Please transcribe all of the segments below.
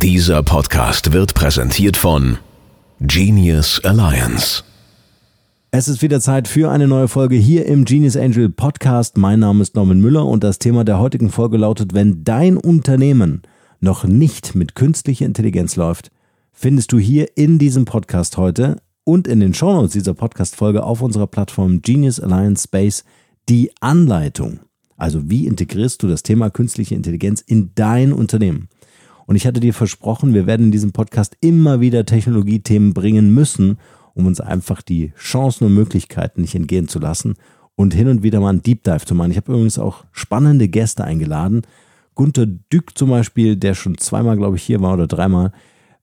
Dieser Podcast wird präsentiert von Genius Alliance. Es ist wieder Zeit für eine neue Folge hier im Genius Angel Podcast. Mein Name ist Norman Müller und das Thema der heutigen Folge lautet, wenn dein Unternehmen noch nicht mit künstlicher Intelligenz läuft, findest du hier in diesem Podcast heute und in den Shownotes dieser Podcast-Folge auf unserer Plattform Genius Alliance Space die Anleitung. Also wie integrierst du das Thema künstliche Intelligenz in dein Unternehmen? Und ich hatte dir versprochen, wir werden in diesem Podcast immer wieder Technologiethemen bringen müssen, um uns einfach die Chancen und Möglichkeiten nicht entgehen zu lassen und hin und wieder mal einen Deep Dive zu machen. Ich habe übrigens auch spannende Gäste eingeladen. Gunther Dück zum Beispiel, der schon zweimal, glaube ich, hier war oder dreimal,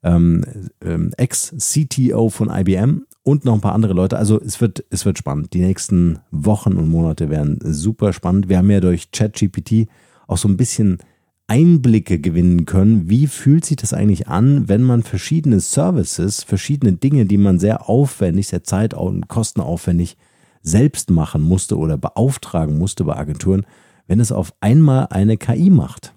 ähm, ähm, Ex-CTO von IBM und noch ein paar andere Leute. Also es wird, es wird spannend. Die nächsten Wochen und Monate werden super spannend. Wir haben ja durch ChatGPT auch so ein bisschen Einblicke gewinnen können. Wie fühlt sich das eigentlich an, wenn man verschiedene Services, verschiedene Dinge, die man sehr aufwendig, sehr zeit- und kostenaufwendig selbst machen musste oder beauftragen musste bei Agenturen, wenn es auf einmal eine KI macht?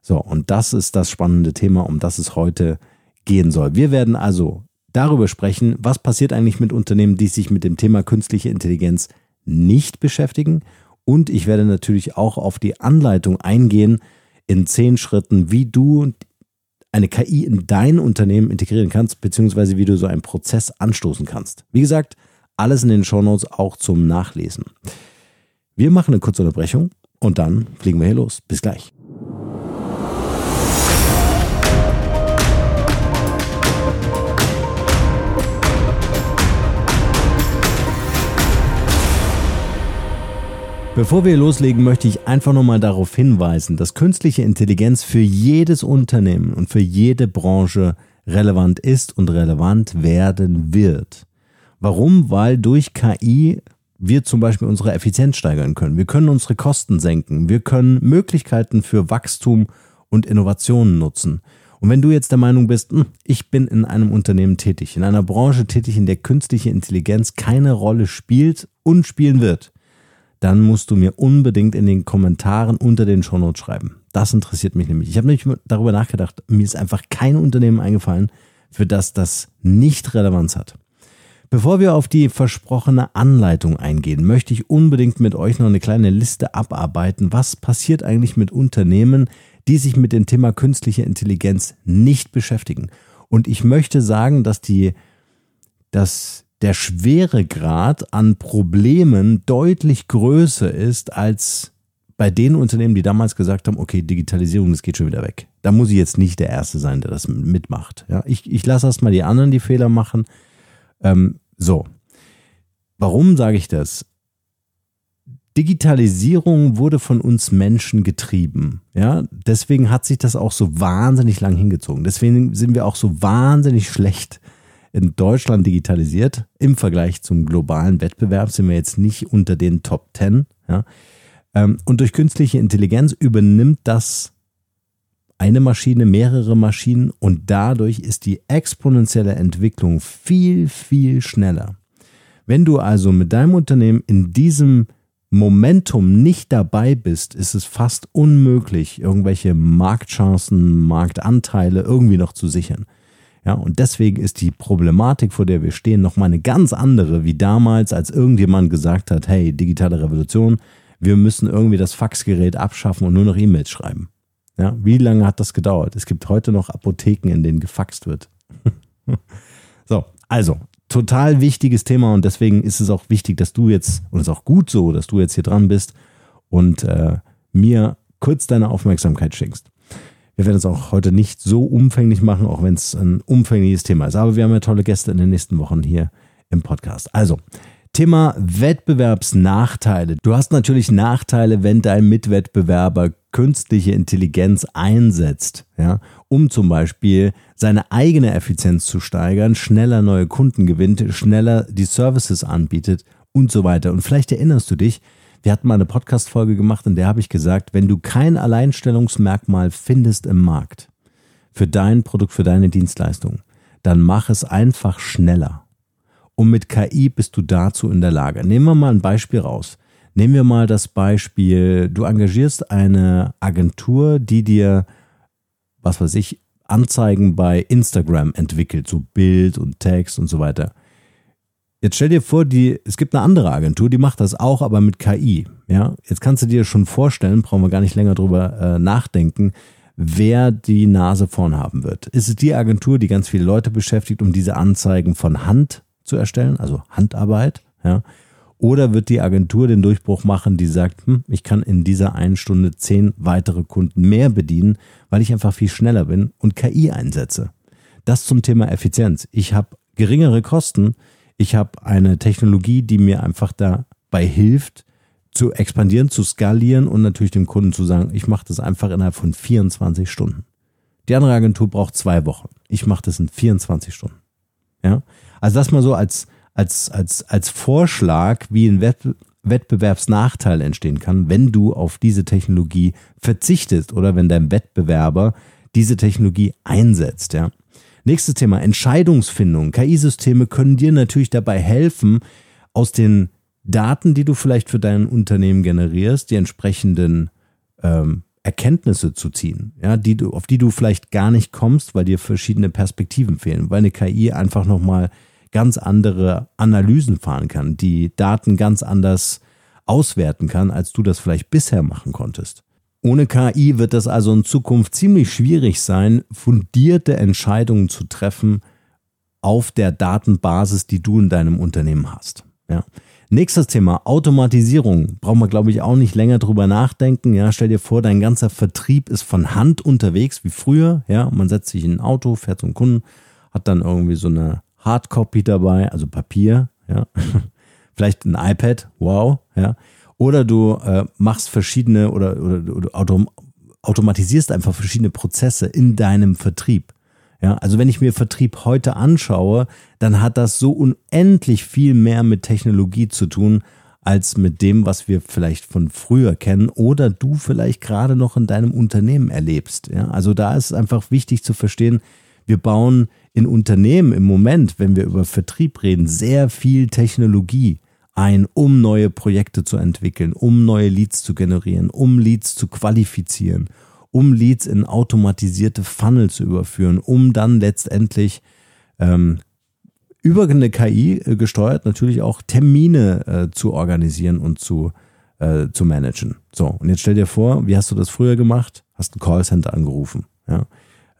So, und das ist das spannende Thema, um das es heute gehen soll. Wir werden also darüber sprechen, was passiert eigentlich mit Unternehmen, die sich mit dem Thema künstliche Intelligenz nicht beschäftigen. Und ich werde natürlich auch auf die Anleitung eingehen in zehn Schritten, wie du eine KI in dein Unternehmen integrieren kannst, beziehungsweise wie du so einen Prozess anstoßen kannst. Wie gesagt, alles in den Shownotes auch zum Nachlesen. Wir machen eine kurze Unterbrechung und dann fliegen wir hier los. Bis gleich. Bevor wir loslegen, möchte ich einfach nochmal darauf hinweisen, dass künstliche Intelligenz für jedes Unternehmen und für jede Branche relevant ist und relevant werden wird. Warum? Weil durch KI wir zum Beispiel unsere Effizienz steigern können. Wir können unsere Kosten senken. Wir können Möglichkeiten für Wachstum und Innovationen nutzen. Und wenn du jetzt der Meinung bist, hm, ich bin in einem Unternehmen tätig, in einer Branche tätig, in der künstliche Intelligenz keine Rolle spielt und spielen wird, dann musst du mir unbedingt in den Kommentaren unter den Shownotes schreiben. Das interessiert mich nämlich. Ich habe nämlich darüber nachgedacht, mir ist einfach kein Unternehmen eingefallen, für das das nicht Relevanz hat. Bevor wir auf die versprochene Anleitung eingehen, möchte ich unbedingt mit euch noch eine kleine Liste abarbeiten. Was passiert eigentlich mit Unternehmen, die sich mit dem Thema künstliche Intelligenz nicht beschäftigen? Und ich möchte sagen, dass die, dass der Schweregrad an Problemen deutlich größer ist als bei den Unternehmen, die damals gesagt haben, okay, Digitalisierung, das geht schon wieder weg. Da muss ich jetzt nicht der Erste sein, der das mitmacht. Ja, ich, ich lasse erst mal die anderen die Fehler machen. Ähm, so. Warum sage ich das? Digitalisierung wurde von uns Menschen getrieben. Ja, deswegen hat sich das auch so wahnsinnig lang hingezogen. Deswegen sind wir auch so wahnsinnig schlecht in Deutschland digitalisiert. Im Vergleich zum globalen Wettbewerb sind wir jetzt nicht unter den Top 10. Ja. Ähm, und durch künstliche Intelligenz übernimmt das eine Maschine, mehrere Maschinen und dadurch ist die exponentielle Entwicklung viel, viel schneller. Wenn du also mit deinem Unternehmen in diesem Momentum nicht dabei bist, ist es fast unmöglich, irgendwelche Marktchancen, Marktanteile irgendwie noch zu sichern. Ja, und deswegen ist die Problematik, vor der wir stehen, nochmal eine ganz andere wie damals, als irgendjemand gesagt hat, hey, digitale Revolution, wir müssen irgendwie das Faxgerät abschaffen und nur noch E-Mails schreiben. Ja, wie lange hat das gedauert? Es gibt heute noch Apotheken, in denen gefaxt wird. so, also, total wichtiges Thema und deswegen ist es auch wichtig, dass du jetzt, und es ist auch gut so, dass du jetzt hier dran bist und äh, mir kurz deine Aufmerksamkeit schenkst. Wir werden es auch heute nicht so umfänglich machen, auch wenn es ein umfängliches Thema ist. Aber wir haben ja tolle Gäste in den nächsten Wochen hier im Podcast. Also, Thema Wettbewerbsnachteile. Du hast natürlich Nachteile, wenn dein Mitwettbewerber künstliche Intelligenz einsetzt, ja, um zum Beispiel seine eigene Effizienz zu steigern, schneller neue Kunden gewinnt, schneller die Services anbietet und so weiter. Und vielleicht erinnerst du dich, wir hatten mal eine Podcast-Folge gemacht, in der habe ich gesagt, wenn du kein Alleinstellungsmerkmal findest im Markt für dein Produkt, für deine Dienstleistung, dann mach es einfach schneller. Und mit KI bist du dazu in der Lage. Nehmen wir mal ein Beispiel raus. Nehmen wir mal das Beispiel, du engagierst eine Agentur, die dir, was weiß ich, Anzeigen bei Instagram entwickelt, so Bild und Text und so weiter. Jetzt stell dir vor, die, es gibt eine andere Agentur, die macht das auch, aber mit KI. Ja, jetzt kannst du dir schon vorstellen, brauchen wir gar nicht länger drüber äh, nachdenken, wer die Nase vorn haben wird. Ist es die Agentur, die ganz viele Leute beschäftigt, um diese Anzeigen von Hand zu erstellen, also Handarbeit? Ja, oder wird die Agentur den Durchbruch machen, die sagt, hm, ich kann in dieser einen Stunde zehn weitere Kunden mehr bedienen, weil ich einfach viel schneller bin und KI einsetze. Das zum Thema Effizienz. Ich habe geringere Kosten, ich habe eine Technologie, die mir einfach dabei hilft, zu expandieren, zu skalieren und natürlich dem Kunden zu sagen, ich mache das einfach innerhalb von 24 Stunden. Die andere Agentur braucht zwei Wochen. Ich mache das in 24 Stunden. Ja, also das mal so als als als als Vorschlag, wie ein Wettbewerbsnachteil entstehen kann, wenn du auf diese Technologie verzichtest oder wenn dein Wettbewerber diese Technologie einsetzt. Ja. Nächstes Thema, Entscheidungsfindung. KI-Systeme können dir natürlich dabei helfen, aus den Daten, die du vielleicht für dein Unternehmen generierst, die entsprechenden ähm, Erkenntnisse zu ziehen, ja, die du, auf die du vielleicht gar nicht kommst, weil dir verschiedene Perspektiven fehlen, weil eine KI einfach nochmal ganz andere Analysen fahren kann, die Daten ganz anders auswerten kann, als du das vielleicht bisher machen konntest. Ohne KI wird es also in Zukunft ziemlich schwierig sein, fundierte Entscheidungen zu treffen auf der Datenbasis, die du in deinem Unternehmen hast. Ja. Nächstes Thema, Automatisierung. Brauchen wir, glaube ich, auch nicht länger drüber nachdenken. Ja, stell dir vor, dein ganzer Vertrieb ist von Hand unterwegs, wie früher. Ja, man setzt sich in ein Auto, fährt zum Kunden, hat dann irgendwie so eine Hardcopy dabei, also Papier. Ja, vielleicht ein iPad. Wow. Ja, oder du äh, machst verschiedene oder, oder, oder autom automatisierst einfach verschiedene Prozesse in deinem Vertrieb. Ja, also wenn ich mir Vertrieb heute anschaue, dann hat das so unendlich viel mehr mit Technologie zu tun, als mit dem, was wir vielleicht von früher kennen oder du vielleicht gerade noch in deinem Unternehmen erlebst. Ja, also da ist es einfach wichtig zu verstehen, wir bauen in Unternehmen im Moment, wenn wir über Vertrieb reden, sehr viel Technologie ein, um neue Projekte zu entwickeln, um neue Leads zu generieren, um Leads zu qualifizieren, um Leads in automatisierte Funnel zu überführen, um dann letztendlich ähm, über eine KI äh, gesteuert natürlich auch Termine äh, zu organisieren und zu, äh, zu managen. So, und jetzt stell dir vor, wie hast du das früher gemacht? Hast ein Callcenter angerufen, ja?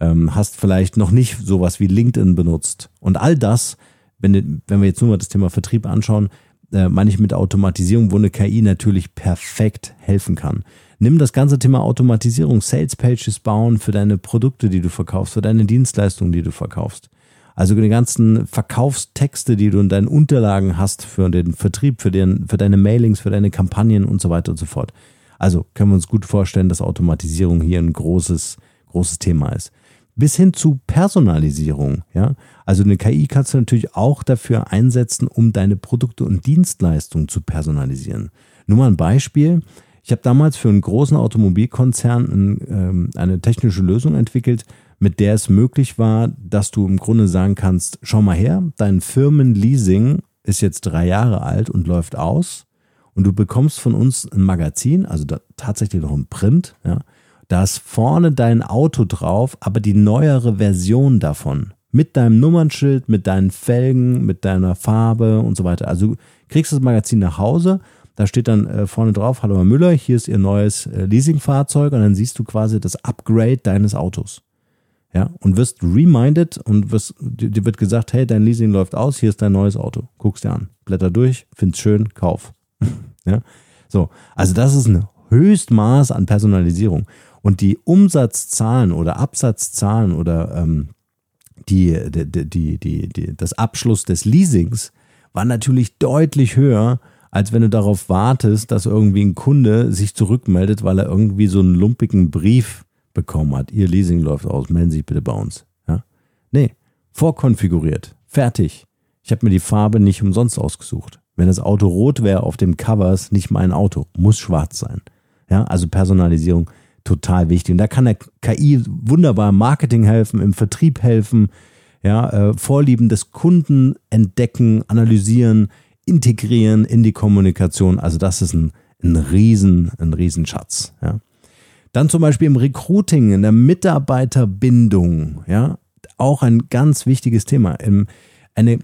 Ähm, hast vielleicht noch nicht sowas wie LinkedIn benutzt. Und all das, wenn, wenn wir jetzt nur mal das Thema Vertrieb anschauen, äh, meine ich mit Automatisierung, wo eine KI natürlich perfekt helfen kann. Nimm das ganze Thema Automatisierung, Sales Pages bauen für deine Produkte, die du verkaufst, für deine Dienstleistungen, die du verkaufst. Also die ganzen Verkaufstexte, die du in deinen Unterlagen hast für den Vertrieb, für, den, für deine Mailings, für deine Kampagnen und so weiter und so fort. Also können wir uns gut vorstellen, dass Automatisierung hier ein großes, großes Thema ist bis hin zu Personalisierung. Ja? Also eine KI kannst du natürlich auch dafür einsetzen, um deine Produkte und Dienstleistungen zu personalisieren. Nur mal ein Beispiel. Ich habe damals für einen großen Automobilkonzern ein, ähm, eine technische Lösung entwickelt, mit der es möglich war, dass du im Grunde sagen kannst, schau mal her, dein Firmenleasing ist jetzt drei Jahre alt und läuft aus und du bekommst von uns ein Magazin, also tatsächlich noch ein Print, ja, da ist vorne dein Auto drauf, aber die neuere Version davon. Mit deinem Nummernschild, mit deinen Felgen, mit deiner Farbe und so weiter. Also du kriegst das Magazin nach Hause, da steht dann äh, vorne drauf, hallo Herr Müller, hier ist Ihr neues äh, Leasingfahrzeug und dann siehst du quasi das Upgrade deines Autos. Ja, und wirst reminded und wirst, dir wird gesagt, hey, dein Leasing läuft aus, hier ist dein neues Auto. Guckst dir an, blätter durch, find's schön, kauf. ja, so. Also das ist ein Höchstmaß an Personalisierung. Und die Umsatzzahlen oder Absatzzahlen oder ähm, die, die, die, die, die, das Abschluss des Leasings war natürlich deutlich höher, als wenn du darauf wartest, dass irgendwie ein Kunde sich zurückmeldet, weil er irgendwie so einen lumpigen Brief bekommen hat. Ihr Leasing läuft aus, melden Sie sich bitte bei uns. Ja? Nee, vorkonfiguriert, fertig. Ich habe mir die Farbe nicht umsonst ausgesucht. Wenn das Auto rot wäre auf dem Cover, ist nicht mein Auto, muss schwarz sein. Ja, also Personalisierung total wichtig. Und da kann der KI wunderbar im Marketing helfen, im Vertrieb helfen, ja, äh, Vorlieben des Kunden entdecken, analysieren, integrieren in die Kommunikation. Also das ist ein, ein Riesen, ein Riesenschatz. Ja. Dann zum Beispiel im Recruiting, in der Mitarbeiterbindung, ja, auch ein ganz wichtiges Thema. Eine,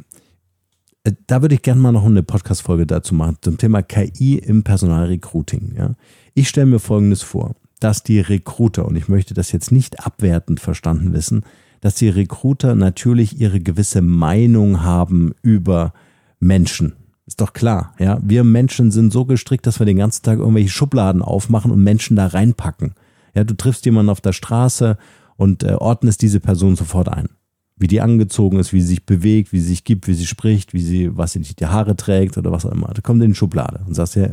äh, da würde ich gerne mal noch eine Podcast-Folge dazu machen, zum Thema KI im Personalrecruiting. Ja. Ich stelle mir Folgendes vor, dass die Recruiter, und ich möchte das jetzt nicht abwertend verstanden wissen, dass die Recruiter natürlich ihre gewisse Meinung haben über Menschen. Ist doch klar, ja. Wir Menschen sind so gestrickt, dass wir den ganzen Tag irgendwelche Schubladen aufmachen und Menschen da reinpacken. Ja, du triffst jemanden auf der Straße und äh, ordnest diese Person sofort ein. Wie die angezogen ist, wie sie sich bewegt, wie sie sich gibt, wie sie spricht, wie sie, was sie die Haare trägt oder was auch immer. Da kommt in die Schublade und sagst ja,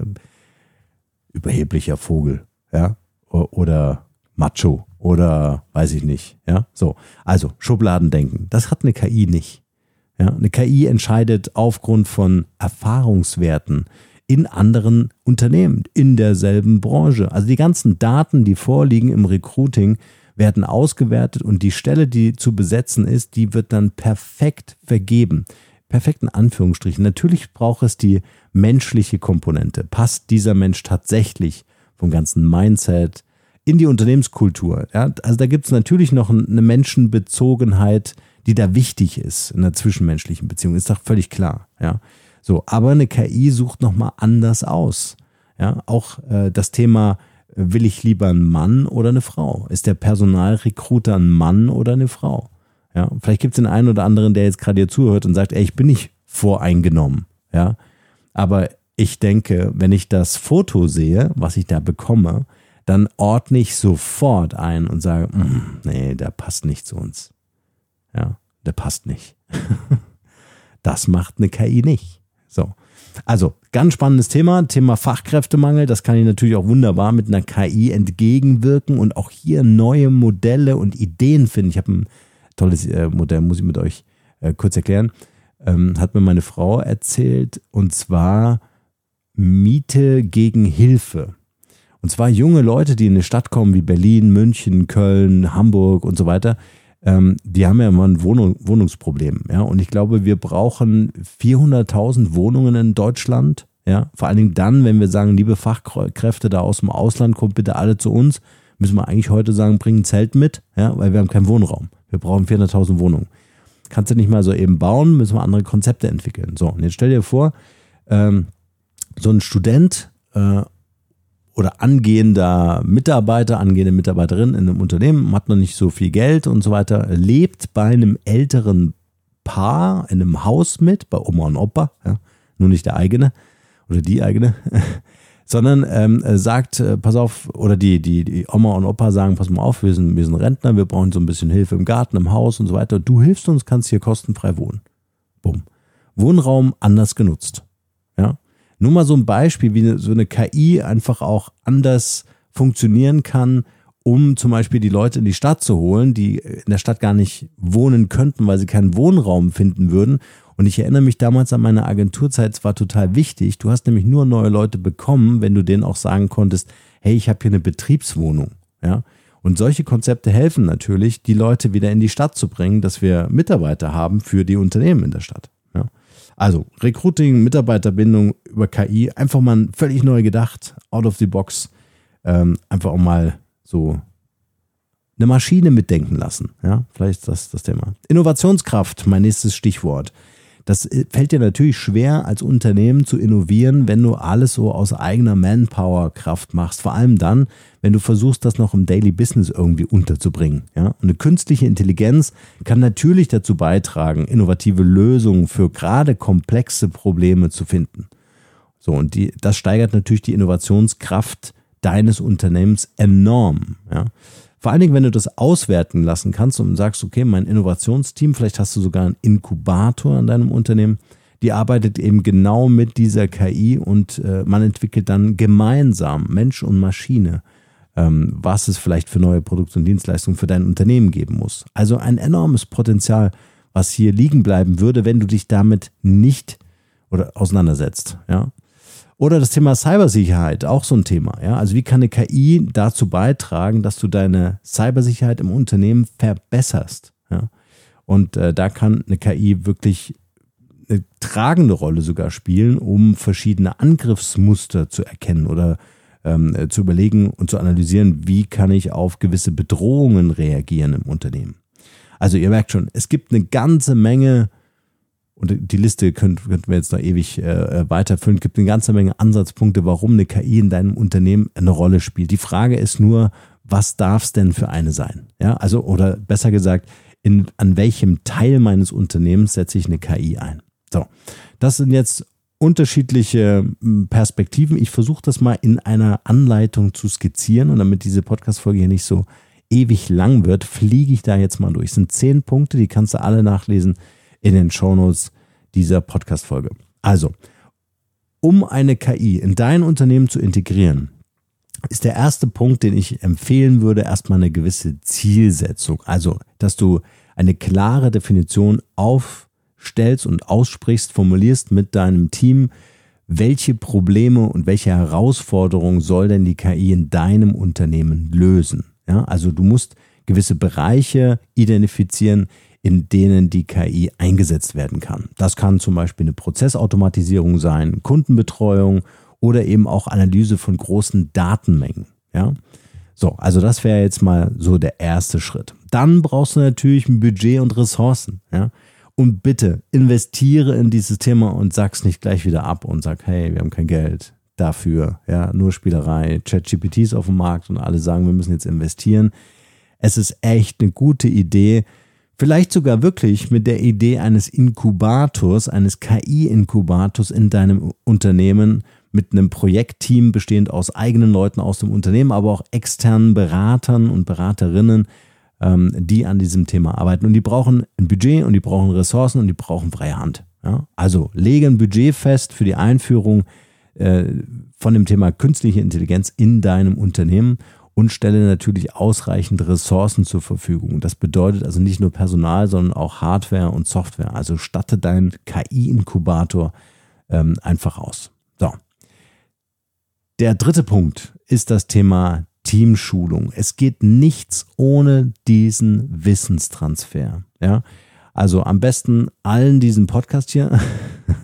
überheblicher Vogel, ja, oder Macho oder weiß ich nicht, ja, so. Also Schubladendenken, das hat eine KI nicht. Ja, eine KI entscheidet aufgrund von Erfahrungswerten in anderen Unternehmen, in derselben Branche. Also die ganzen Daten, die vorliegen im Recruiting, werden ausgewertet und die Stelle, die zu besetzen ist, die wird dann perfekt vergeben. Perfekt in Anführungsstrichen. Natürlich braucht es die menschliche Komponente. Passt dieser Mensch tatsächlich vom ganzen Mindset in die Unternehmenskultur? Ja, also da gibt es natürlich noch eine Menschenbezogenheit, die da wichtig ist in der zwischenmenschlichen Beziehung. Ist doch völlig klar. Ja, so. Aber eine KI sucht nochmal anders aus. Ja, auch äh, das Thema will ich lieber einen Mann oder eine Frau? Ist der Personalrekruter ein Mann oder eine Frau? Ja, vielleicht gibt es den einen oder anderen, der jetzt gerade hier zuhört und sagt, ey, ich bin nicht voreingenommen. Ja, aber ich denke, wenn ich das Foto sehe, was ich da bekomme, dann ordne ich sofort ein und sage, mm, nee, der passt nicht zu uns. Ja, der passt nicht. das macht eine KI nicht. So. Also, ganz spannendes Thema, Thema Fachkräftemangel. Das kann ich natürlich auch wunderbar mit einer KI entgegenwirken und auch hier neue Modelle und Ideen finden. Ich habe ein tolles äh, Modell, muss ich mit euch äh, kurz erklären. Ähm, hat mir meine Frau erzählt und zwar Miete gegen Hilfe. Und zwar junge Leute, die in eine Stadt kommen wie Berlin, München, Köln, Hamburg und so weiter, ähm, die haben ja immer ein Wohnung, Wohnungsproblem. Ja? Und ich glaube, wir brauchen 400.000 Wohnungen in Deutschland. Ja? Vor allen Dingen dann, wenn wir sagen, liebe Fachkräfte da aus dem Ausland, kommt bitte alle zu uns, müssen wir eigentlich heute sagen, bringen ein Zelt mit, ja? weil wir haben keinen Wohnraum. Wir brauchen 400.000 Wohnungen. Kannst du nicht mal so eben bauen, müssen wir andere Konzepte entwickeln. So, und jetzt stell dir vor, ähm, so ein Student äh, oder angehender Mitarbeiter, angehende Mitarbeiterin in einem Unternehmen, hat noch nicht so viel Geld und so weiter, lebt bei einem älteren Paar in einem Haus mit, bei Oma und Opa, ja, nur nicht der eigene oder die eigene, sondern ähm, sagt, äh, pass auf, oder die, die, die Oma und Opa sagen, pass mal auf, wir sind, wir sind Rentner, wir brauchen so ein bisschen Hilfe im Garten, im Haus und so weiter. Du hilfst uns, kannst hier kostenfrei wohnen. Bumm. Wohnraum anders genutzt. Nur mal so ein Beispiel, wie so eine KI einfach auch anders funktionieren kann, um zum Beispiel die Leute in die Stadt zu holen, die in der Stadt gar nicht wohnen könnten, weil sie keinen Wohnraum finden würden. Und ich erinnere mich damals an meine Agenturzeit, es war total wichtig. Du hast nämlich nur neue Leute bekommen, wenn du denen auch sagen konntest, hey, ich habe hier eine Betriebswohnung. Ja. Und solche Konzepte helfen natürlich, die Leute wieder in die Stadt zu bringen, dass wir Mitarbeiter haben für die Unternehmen in der Stadt. Also Recruiting, Mitarbeiterbindung über KI, einfach mal völlig neu gedacht, out of the box, ähm, einfach auch mal so eine Maschine mitdenken lassen. Ja, vielleicht ist das das Thema. Innovationskraft, mein nächstes Stichwort. Das äh, fällt dir natürlich schwer, als Unternehmen zu innovieren, wenn du alles so aus eigener Manpower-Kraft machst. Vor allem dann, wenn du versuchst, das noch im Daily Business irgendwie unterzubringen. Ja? Und eine künstliche Intelligenz kann natürlich dazu beitragen, innovative Lösungen für gerade komplexe Probleme zu finden. So, und die, das steigert natürlich die Innovationskraft deines Unternehmens enorm. Ja? Vor allen Dingen, wenn du das auswerten lassen kannst und sagst, okay, mein Innovationsteam, vielleicht hast du sogar einen Inkubator an deinem Unternehmen, die arbeitet eben genau mit dieser KI und äh, man entwickelt dann gemeinsam Mensch und Maschine, ähm, was es vielleicht für neue Produkte und Dienstleistungen für dein Unternehmen geben muss. Also ein enormes Potenzial, was hier liegen bleiben würde, wenn du dich damit nicht oder auseinandersetzt. Ja, oder das Thema Cybersicherheit, auch so ein Thema. Ja? Also wie kann eine KI dazu beitragen, dass du deine Cybersicherheit im Unternehmen verbesserst? Ja? Und äh, da kann eine KI wirklich eine tragende Rolle sogar spielen, um verschiedene Angriffsmuster zu erkennen oder ähm, zu überlegen und zu analysieren, wie kann ich auf gewisse Bedrohungen reagieren im Unternehmen. Also ihr merkt schon, es gibt eine ganze Menge und die Liste könnten könnt wir jetzt noch ewig äh, weiterfüllen, gibt eine ganze Menge Ansatzpunkte, warum eine KI in deinem Unternehmen eine Rolle spielt. Die Frage ist nur, was darf es denn für eine sein? Ja, also, oder besser gesagt, in, an welchem Teil meines Unternehmens setze ich eine KI ein? So, das sind jetzt unterschiedliche hm, Perspektiven. Ich versuche das mal in einer Anleitung zu skizzieren und damit diese Podcast-Folge hier nicht so ewig lang wird, fliege ich da jetzt mal durch. Es sind zehn Punkte, die kannst du alle nachlesen in den Shownotes dieser Podcast-Folge. Also, um eine KI in dein Unternehmen zu integrieren, ist der erste Punkt, den ich empfehlen würde, erstmal eine gewisse Zielsetzung. Also, dass du eine klare Definition aufstellst und aussprichst, formulierst mit deinem Team, welche Probleme und welche Herausforderungen soll denn die KI in deinem Unternehmen lösen? Ja, also du musst gewisse Bereiche identifizieren, in denen die KI eingesetzt werden kann. Das kann zum Beispiel eine Prozessautomatisierung sein, Kundenbetreuung oder eben auch Analyse von großen Datenmengen. Ja? So, also das wäre jetzt mal so der erste Schritt. Dann brauchst du natürlich ein Budget und Ressourcen. Ja? Und bitte investiere in dieses Thema und sag's nicht gleich wieder ab und sag, hey, wir haben kein Geld dafür. Ja, nur Spielerei. ChatGPT ist auf dem Markt und alle sagen, wir müssen jetzt investieren. Es ist echt eine gute Idee, Vielleicht sogar wirklich mit der Idee eines Inkubators, eines KI-Inkubators in deinem Unternehmen mit einem Projektteam bestehend aus eigenen Leuten aus dem Unternehmen, aber auch externen Beratern und Beraterinnen, ähm, die an diesem Thema arbeiten. Und die brauchen ein Budget und die brauchen Ressourcen und die brauchen freie Hand. Ja? Also lege ein Budget fest für die Einführung äh, von dem Thema künstliche Intelligenz in deinem Unternehmen und stelle natürlich ausreichend Ressourcen zur Verfügung. Das bedeutet also nicht nur Personal, sondern auch Hardware und Software. Also statte deinen KI-Inkubator ähm, einfach aus. So. Der dritte Punkt ist das Thema Teamschulung. Es geht nichts ohne diesen Wissenstransfer. Ja, also am besten allen diesen Podcast hier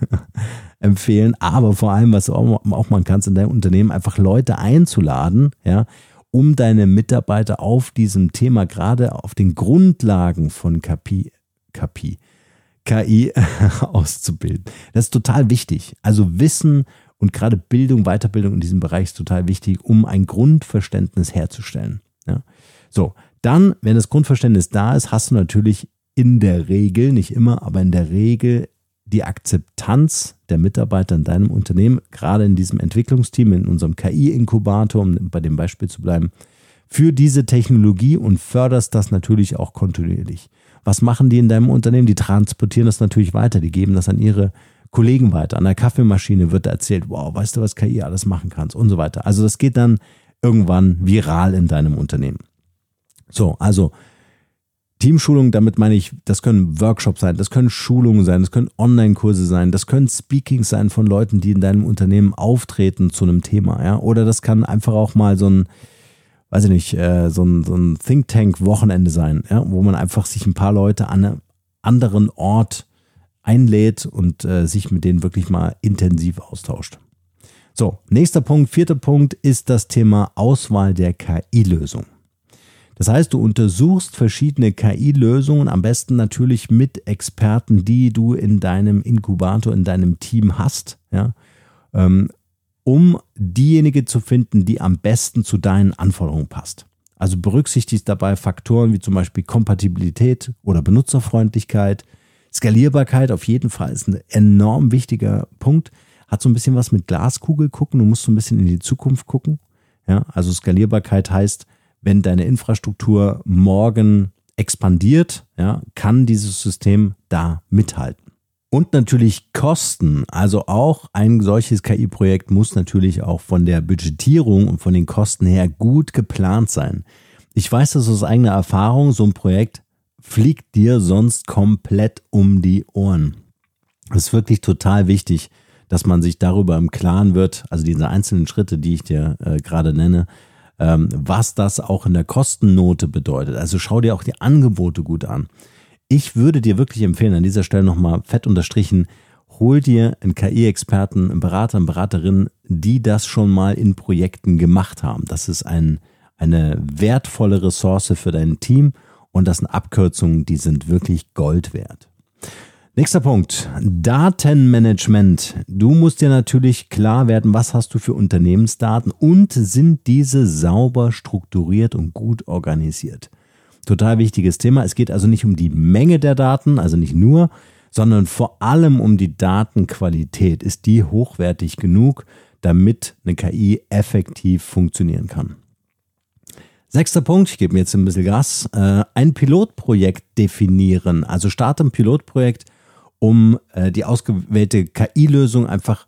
empfehlen, aber vor allem, was auch, auch man kannst in deinem Unternehmen, einfach Leute einzuladen, ja, um deine Mitarbeiter auf diesem Thema, gerade auf den Grundlagen von KPI, KPI, KI auszubilden. Das ist total wichtig. Also Wissen und gerade Bildung, Weiterbildung in diesem Bereich ist total wichtig, um ein Grundverständnis herzustellen. Ja. So, dann, wenn das Grundverständnis da ist, hast du natürlich in der Regel, nicht immer, aber in der Regel die Akzeptanz der Mitarbeiter in deinem Unternehmen, gerade in diesem Entwicklungsteam, in unserem KI-Inkubator, um bei dem Beispiel zu bleiben, für diese Technologie und förderst das natürlich auch kontinuierlich. Was machen die in deinem Unternehmen? Die transportieren das natürlich weiter, die geben das an ihre Kollegen weiter. An der Kaffeemaschine wird erzählt, wow, weißt du, was KI alles machen kannst und so weiter. Also das geht dann irgendwann viral in deinem Unternehmen. So, also Teamschulung, damit meine ich, das können Workshops sein, das können Schulungen sein, das können Online-Kurse sein, das können Speakings sein von Leuten, die in deinem Unternehmen auftreten zu einem Thema, ja. Oder das kann einfach auch mal so ein, weiß ich nicht, äh, so ein, so ein Think Tank-Wochenende sein, ja, wo man einfach sich ein paar Leute an einem anderen Ort einlädt und äh, sich mit denen wirklich mal intensiv austauscht. So, nächster Punkt, vierter Punkt ist das Thema Auswahl der KI-Lösung. Das heißt, du untersuchst verschiedene KI-Lösungen, am besten natürlich mit Experten, die du in deinem Inkubator, in deinem Team hast, ja, ähm, um diejenige zu finden, die am besten zu deinen Anforderungen passt. Also berücksichtigst dabei Faktoren wie zum Beispiel Kompatibilität oder Benutzerfreundlichkeit. Skalierbarkeit auf jeden Fall ist ein enorm wichtiger Punkt. Hat so ein bisschen was mit Glaskugel gucken. Du musst so ein bisschen in die Zukunft gucken. Ja, also Skalierbarkeit heißt, wenn deine Infrastruktur morgen expandiert, ja, kann dieses System da mithalten. Und natürlich Kosten. Also auch ein solches KI-Projekt muss natürlich auch von der Budgetierung und von den Kosten her gut geplant sein. Ich weiß das aus eigener Erfahrung, so ein Projekt fliegt dir sonst komplett um die Ohren. Es ist wirklich total wichtig, dass man sich darüber im Klaren wird, also diese einzelnen Schritte, die ich dir äh, gerade nenne, was das auch in der Kostennote bedeutet. Also schau dir auch die Angebote gut an. Ich würde dir wirklich empfehlen, an dieser Stelle nochmal fett unterstrichen, hol dir einen KI-Experten, einen Berater, eine Beraterin, die das schon mal in Projekten gemacht haben. Das ist ein, eine wertvolle Ressource für dein Team und das sind Abkürzungen, die sind wirklich Gold wert. Nächster Punkt, Datenmanagement. Du musst dir natürlich klar werden, was hast du für Unternehmensdaten und sind diese sauber strukturiert und gut organisiert. Total wichtiges Thema. Es geht also nicht um die Menge der Daten, also nicht nur, sondern vor allem um die Datenqualität. Ist die hochwertig genug, damit eine KI effektiv funktionieren kann? Sechster Punkt, ich gebe mir jetzt ein bisschen Gas, äh, ein Pilotprojekt definieren. Also starte ein Pilotprojekt, um äh, die ausgewählte KI-Lösung einfach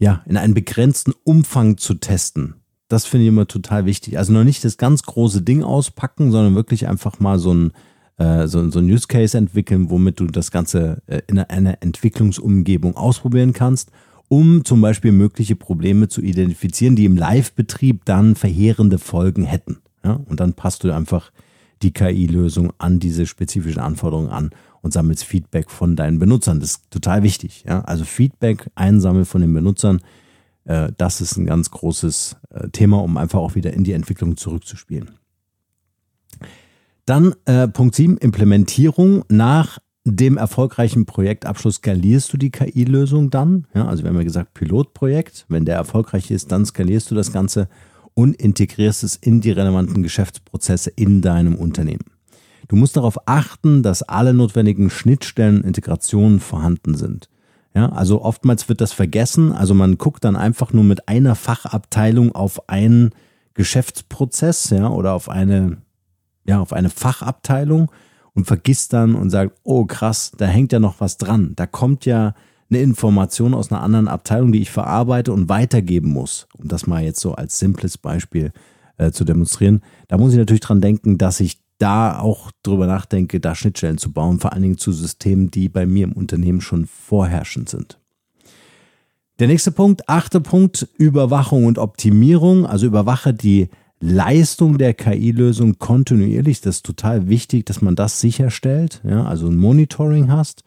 ja, in einem begrenzten Umfang zu testen. Das finde ich immer total wichtig. Also noch nicht das ganz große Ding auspacken, sondern wirklich einfach mal so ein, äh, so, so ein Use Case entwickeln, womit du das Ganze äh, in einer Entwicklungsumgebung ausprobieren kannst, um zum Beispiel mögliche Probleme zu identifizieren, die im Live-Betrieb dann verheerende Folgen hätten. Ja? Und dann passt du einfach die KI-Lösung an diese spezifischen Anforderungen an und sammelst Feedback von deinen Benutzern. Das ist total wichtig. Ja? Also Feedback einsammeln von den Benutzern äh, das ist ein ganz großes äh, Thema, um einfach auch wieder in die Entwicklung zurückzuspielen. Dann äh, Punkt 7, Implementierung. Nach dem erfolgreichen Projektabschluss skalierst du die KI-Lösung dann. Ja, also wir haben ja gesagt, Pilotprojekt. Wenn der erfolgreich ist, dann skalierst du das Ganze und integrierst es in die relevanten Geschäftsprozesse in deinem Unternehmen. Du musst darauf achten, dass alle notwendigen Schnittstellen und Integrationen vorhanden sind. Ja, also oftmals wird das vergessen. Also man guckt dann einfach nur mit einer Fachabteilung auf einen Geschäftsprozess, ja, oder auf eine, ja, auf eine Fachabteilung und vergisst dann und sagt, oh krass, da hängt ja noch was dran. Da kommt ja eine Information aus einer anderen Abteilung, die ich verarbeite und weitergeben muss. Um das mal jetzt so als simples Beispiel äh, zu demonstrieren. Da muss ich natürlich dran denken, dass ich da auch drüber nachdenke, da Schnittstellen zu bauen, vor allen Dingen zu Systemen, die bei mir im Unternehmen schon vorherrschend sind. Der nächste Punkt, achte Punkt, Überwachung und Optimierung. Also überwache die Leistung der KI-Lösung kontinuierlich. Das ist total wichtig, dass man das sicherstellt, ja, also ein Monitoring hast,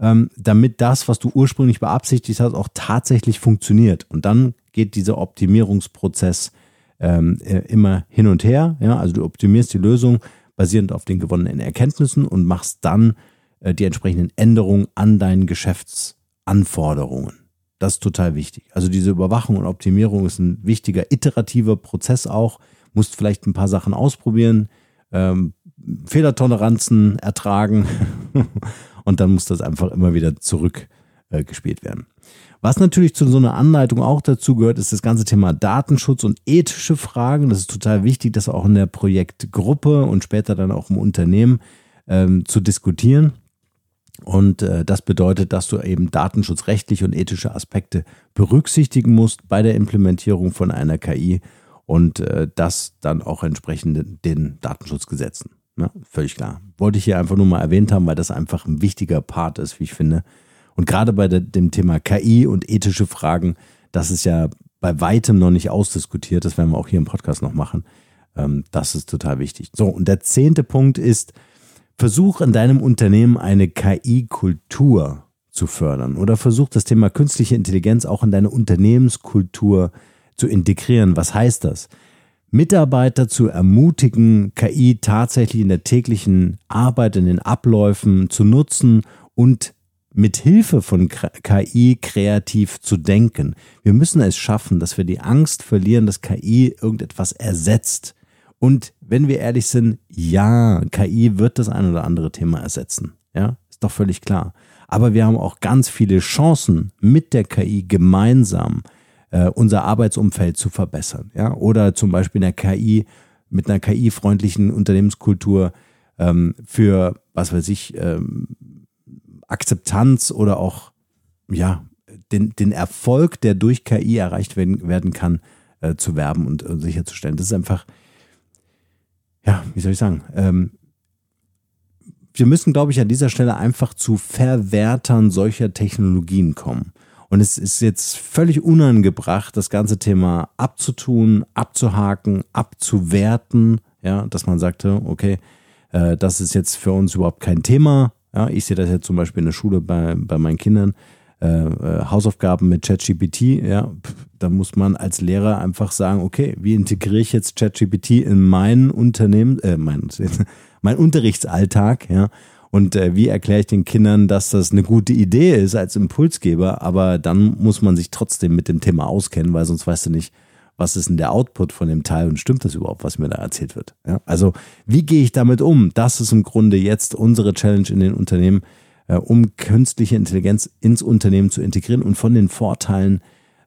ähm, damit das, was du ursprünglich beabsichtigt hast, auch tatsächlich funktioniert. Und dann geht dieser Optimierungsprozess ähm, äh, immer hin und her. Ja, also du optimierst die Lösung, basierend auf den gewonnenen Erkenntnissen und machst dann äh, die entsprechenden Änderungen an deinen Geschäftsanforderungen. Das ist total wichtig. Also diese Überwachung und Optimierung ist ein wichtiger iterativer Prozess auch. Musst vielleicht ein paar Sachen ausprobieren, ähm, Fehlertoleranzen ertragen und dann muss das einfach immer wieder zurückgespielt äh, werden. Was natürlich zu so einer Anleitung auch dazu gehört, ist das ganze Thema Datenschutz und ethische Fragen. Das ist total wichtig, das auch in der Projektgruppe und später dann auch im Unternehmen ähm, zu diskutieren. Und äh, das bedeutet, dass du eben datenschutzrechtliche und ethische Aspekte berücksichtigen musst bei der Implementierung von einer KI und äh, das dann auch entsprechend den Datenschutzgesetzen. Ja, völlig klar. Wollte ich hier einfach nur mal erwähnt haben, weil das einfach ein wichtiger Part ist, wie ich finde, und gerade bei de, dem Thema KI und ethische Fragen, das ist ja bei weitem noch nicht ausdiskutiert. Das werden wir auch hier im Podcast noch machen. Ähm, das ist total wichtig. So, und der zehnte Punkt ist, versuch in deinem Unternehmen eine KI-Kultur zu fördern oder versuch das Thema künstliche Intelligenz auch in deine Unternehmenskultur zu integrieren. Was heißt das? Mitarbeiter zu ermutigen, KI tatsächlich in der täglichen Arbeit, in den Abläufen zu nutzen und mit Hilfe von KI kreativ zu denken. Wir müssen es schaffen, dass wir die Angst verlieren, dass KI irgendetwas ersetzt. Und wenn wir ehrlich sind, ja, KI wird das ein oder andere Thema ersetzen. Ja, ist doch völlig klar. Aber wir haben auch ganz viele Chancen, mit der KI gemeinsam äh, unser Arbeitsumfeld zu verbessern. Ja, oder zum Beispiel in der KI, mit einer KI-freundlichen Unternehmenskultur ähm, für, was weiß ich, ähm, Akzeptanz oder auch ja, den, den Erfolg, der durch KI erreicht werden, werden kann, äh, zu werben und äh, sicherzustellen. Das ist einfach, ja, wie soll ich sagen, ähm, wir müssen, glaube ich, an dieser Stelle einfach zu Verwertern solcher Technologien kommen. Und es ist jetzt völlig unangebracht, das ganze Thema abzutun, abzuhaken, abzuwerten, ja, dass man sagte, okay, äh, das ist jetzt für uns überhaupt kein Thema, ja, ich sehe das jetzt zum Beispiel in der Schule bei, bei meinen Kindern. äh, äh Hausaufgaben mit ChatGPT, ja, da muss man als Lehrer einfach sagen, okay, wie integriere ich jetzt ChatGPT in mein Unternehmen, äh, mein, mein Unterrichtsalltag, ja, und äh, wie erkläre ich den Kindern, dass das eine gute Idee ist als Impulsgeber, aber dann muss man sich trotzdem mit dem Thema auskennen, weil sonst weißt du nicht, was ist denn der Output von dem Teil und stimmt das überhaupt, was mir da erzählt wird. Ja? Also wie gehe ich damit um? Das ist im Grunde jetzt unsere Challenge in den Unternehmen, äh, um künstliche Intelligenz ins Unternehmen zu integrieren und von den Vorteilen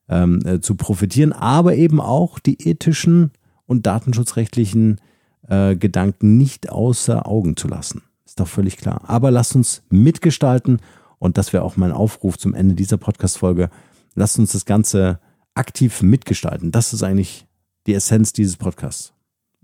ähm, äh, zu profitieren, aber eben auch die ethischen und datenschutzrechtlichen äh, Gedanken nicht außer Augen zu lassen. Ist doch völlig klar. Aber lasst uns mitgestalten und das wäre auch mein Aufruf zum Ende dieser Podcast-Folge. Lasst uns das Ganze aktiv mitgestalten. Das ist eigentlich die Essenz dieses Podcasts.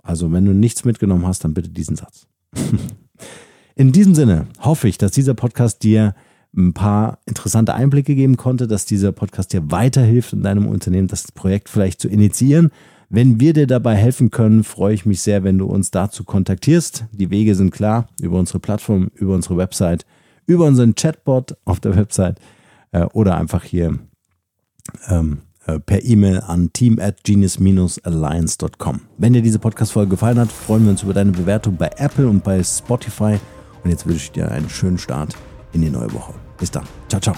Also, wenn du nichts mitgenommen hast, dann bitte diesen Satz. In diesem Sinne hoffe ich, dass dieser Podcast dir ein paar interessante Einblicke geben konnte, dass dieser Podcast dir weiterhilft in deinem Unternehmen, das Projekt vielleicht zu initiieren. Wenn wir dir dabei helfen können, freue ich mich sehr, wenn du uns dazu kontaktierst. Die Wege sind klar über unsere Plattform, über unsere Website, über unseren Chatbot auf der Website äh, oder einfach hier ähm, äh, per E-Mail an team at genius-alliance.com. Wenn dir diese Podcast-Folge gefallen hat, freuen wir uns über deine Bewertung bei Apple und bei Spotify. Und jetzt wünsche ich dir einen schönen Start in die neue Woche. Bis dann. Ciao, ciao.